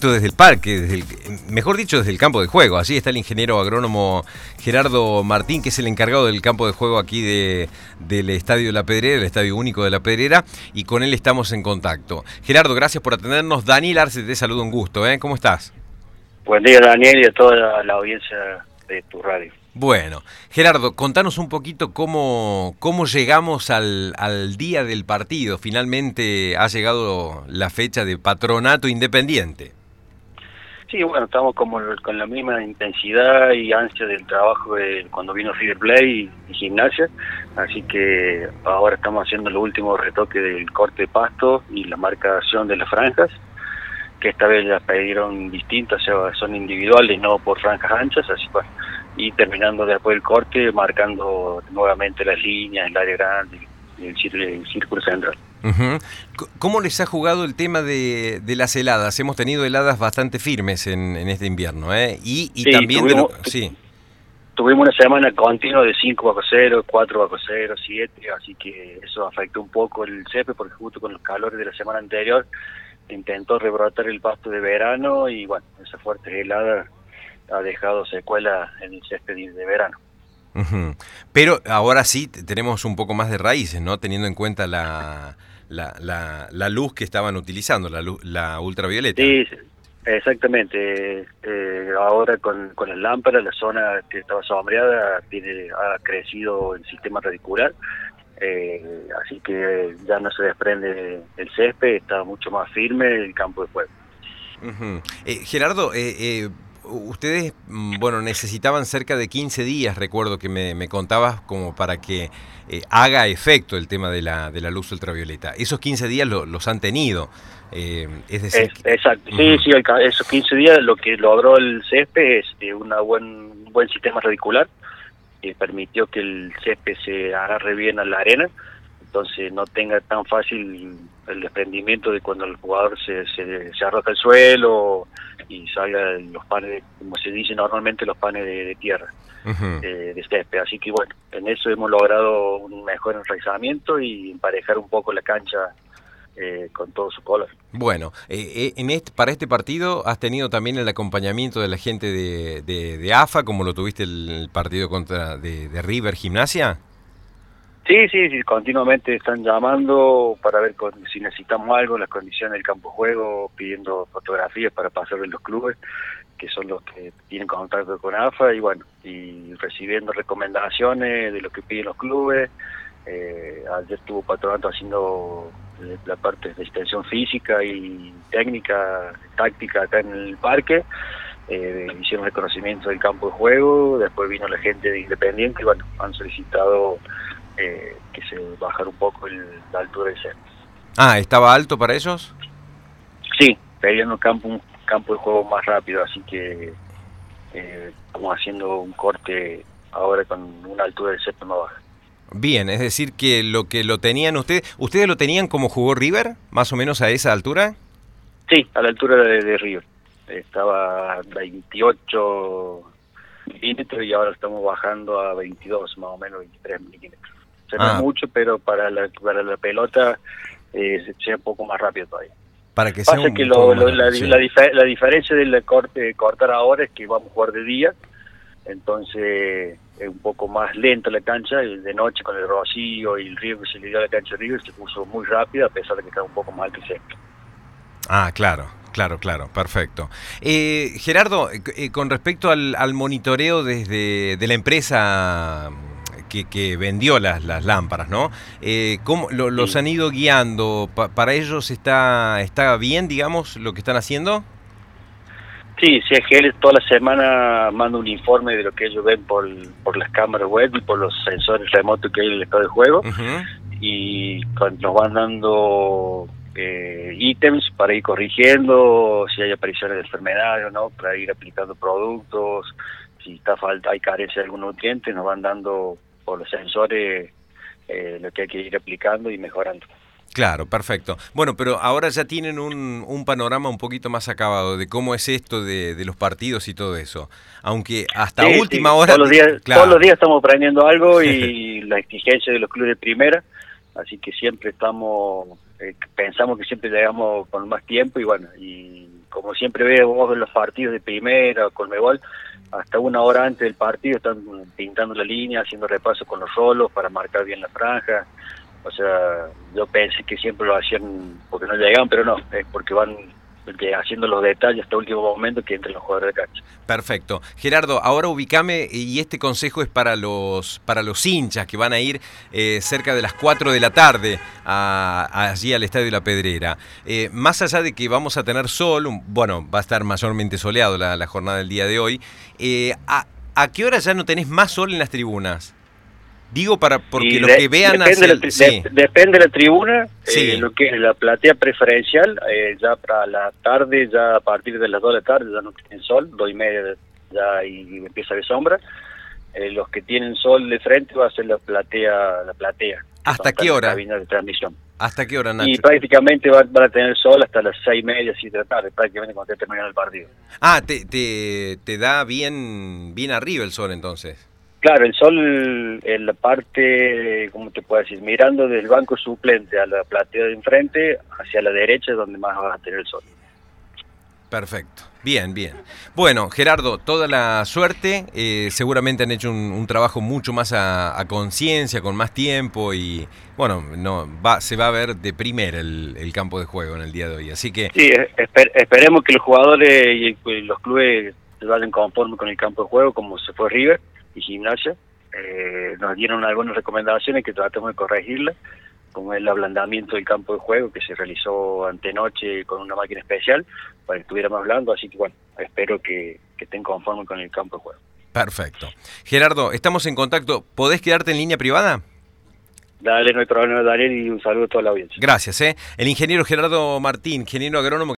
desde el parque, desde el, mejor dicho, desde el campo de juego. Allí está el ingeniero agrónomo Gerardo Martín, que es el encargado del campo de juego aquí de, del Estadio la Pedrera, el Estadio Único de la Pedrera, y con él estamos en contacto. Gerardo, gracias por atendernos. Daniel Arce te saluda un gusto, ¿eh? ¿Cómo estás? Buen día, Daniel, y a toda la audiencia de tu radio. Bueno, Gerardo, contanos un poquito cómo, cómo llegamos al, al día del partido. Finalmente ha llegado la fecha de patronato independiente. Sí, bueno, estamos como con la misma intensidad y ansia del trabajo de cuando vino River Play y, Gimnasia, así que ahora estamos haciendo los últimos retoques del corte de pasto y la marcación de las franjas, que esta vez las pidieron distintas, o sea, son individuales, no por franjas anchas, así pues, y terminando después el corte, marcando nuevamente las líneas, el área grande y el círculo central. ¿Cómo les ha jugado el tema de, las heladas? Hemos tenido heladas bastante firmes en, este invierno, ¿eh? Y, también... Tuvimos, sí. tuvimos una semana continua de 5 bajo 0, 4 bajo 0, 7, así que eso afectó un poco el césped porque justo con los calores de la semana anterior intentó rebrotar el pasto de verano y bueno, esa fuerte helada ha dejado secuela en el césped de verano. Pero ahora sí tenemos un poco más de raíces, ¿no? Teniendo en cuenta la, la, la, luz que estaban utilizando, la, luz, la ultravioleta. Sí, exactamente. Eh, ahora con, con las lámparas, la zona que estaba sombreada tiene, ha crecido el sistema radicular, eh, así que ya no se desprende el césped, está mucho más firme el campo de juego. Eh, Gerardo, eh, ustedes, mm, bueno, necesitaban cerca de 15 días, recuerdo que me, contabas, como para que eh, haga efecto el tema de la, de la luz ultravioleta. Esos 15 días los han tenido. Eh, es decir, exacto, sí, sí, esos 15 días lo que logró el césped es eh, una buen, un buen sistema radicular que permitió que el césped se agarre bien a la arena, entonces no tenga tan fácil el desprendimiento de cuando el jugador se, se, se arroja al suelo y salgan los panes, como se dice normalmente, los panes de, tierra, eh, de césped. Así que bueno, en eso hemos logrado un mejor enraizamiento y emparejar un poco la cancha eh, con todo su color. Bueno, eh, en este, para este partido has tenido también el acompañamiento de la gente de, de, AFA, como lo tuviste el partido contra de, de River Gimnasia. Sí, sí, sí, continuamente están llamando para ver si necesitamos algo, las condiciones del campo de juego, pidiendo fotografías para pasar en los clubes, que son los que tienen contacto con AFA, y bueno, y recibiendo recomendaciones de lo que piden los clubes. Eh, ayer estuvo Patronato haciendo eh, la parte de extensión física y técnica, táctica acá en el parque. Eh, hicieron reconocimiento del campo de juego, después vino la gente de Independiente y bueno, han solicitado eh, que se bajara un poco el, la altura del centro. Ah, ¿estaba alto para ellos? Sí, pedían un campo, un campo de juego más rápido, así que eh, estamos haciendo un corte ahora con una altura del centro más baja. Bien, es decir que lo que lo tenían ustedes, ¿ustedes lo tenían como jugó River, más o menos a esa altura? Sí, a la altura de, River. Estaba a 28 milímetros y ahora estamos bajando a 22, más o menos 23 milímetros se ah. mucho, pero para la, para la pelota eh, sea un poco más rápido todavía. Para que Pasa que la, la, diferencia del corte, cortar ahora es que vamos a jugar de día, entonces es un poco más lenta la cancha, de noche con el rocío y el río que se le dio a la cancha de River se puso muy rápida a pesar de que está un poco más alto y seco. Ah, claro, Claro, claro, perfecto. Eh, Gerardo, eh, con respecto al, al, monitoreo desde de la empresa que, vendió las, las, lámparas, ¿no? Eh, ¿Cómo los han ido guiando? ¿Para ellos está, está bien, digamos, lo que están haciendo? Sí, CGL toda la semana manda un informe de lo que ellos ven por, por las cámaras web y por los sensores remotos que hay en el estado de juego. Y nos van dando eh, ítems para ir corrigiendo si hay apariciones de enfermedades o no, para ir aplicando productos, si está falta, hay carencia de algún nutriente, nos van dando por los sensores eh, lo que hay que ir aplicando y mejorando. Claro, perfecto. Bueno, pero ahora ya tienen un, un panorama un poquito más acabado de cómo es esto de, de los partidos y todo eso. Aunque hasta última hora... Todos los, días, todos los días estamos aprendiendo algo y la exigencia de los clubes de primera, así que siempre estamos, eh, pensamos que siempre llegamos con más tiempo y bueno, y como siempre veo vos en los partidos de primera, Colmebol, hasta una hora antes del partido están pintando la línea, haciendo repaso con los rolos para marcar bien la franja. O sea, yo pensé que siempre lo hacían porque no llegaban, pero no, es porque van haciendo los detalles hasta último momento que entre los jugadores de cancha. Perfecto. Gerardo, ahora ubicame y este consejo es para los para los hinchas que van a ir eh, cerca de las 4 de la tarde allí al Estadio La Pedrera. Eh, más allá de que vamos a tener sol, bueno, va a estar mayormente soleado la, jornada del día de hoy, eh, ¿a, ¿a qué hora ya no tenés más sol en las tribunas? Digo para porque los que vean depende, la, depende de la tribuna, eh, lo que es la platea preferencial, eh, ya para la tarde, ya a partir de las 2 de la tarde ya no tienen sol, 2 y media ya y empieza de sombra. Eh, los que tienen sol de frente va a ser la platea, la platea. ¿Hasta qué hora? de transmisión. ¿Hasta qué hora, Nacho? Y prácticamente van, a tener sol hasta las seis y media, siete de la tarde, prácticamente cuando termina el partido. Ah, te, te, te da bien, bien arriba el sol entonces. Claro, el sol en la parte, ¿cómo te puedo decir? Mirando del banco suplente a la platea de enfrente, hacia la derecha es donde más vas a tener el sol. Perfecto, bien, bien. Bueno, Gerardo, toda la suerte. Eh, seguramente han hecho un, trabajo mucho más a, conciencia, con más tiempo y, bueno, no va, se va a ver de primera el, campo de juego en el día de hoy. Así que. Sí, esperemos que los jugadores y los clubes se vayan conforme con el campo de juego, como se fue River y gimnasia. Eh, nos dieron algunas recomendaciones que tratamos de corregirlas, como el ablandamiento del campo de juego que se realizó antenoche con una máquina especial para que estuviéramos hablando, así que bueno, espero que, que estén conformes con el campo de juego. Perfecto. Gerardo, estamos en contacto. ¿Podés quedarte en línea privada? Dale, no hay problema, Daniel, y un saludo a toda la audiencia. Gracias. ¿eh? El ingeniero Gerardo Martín, ingeniero agrónomo.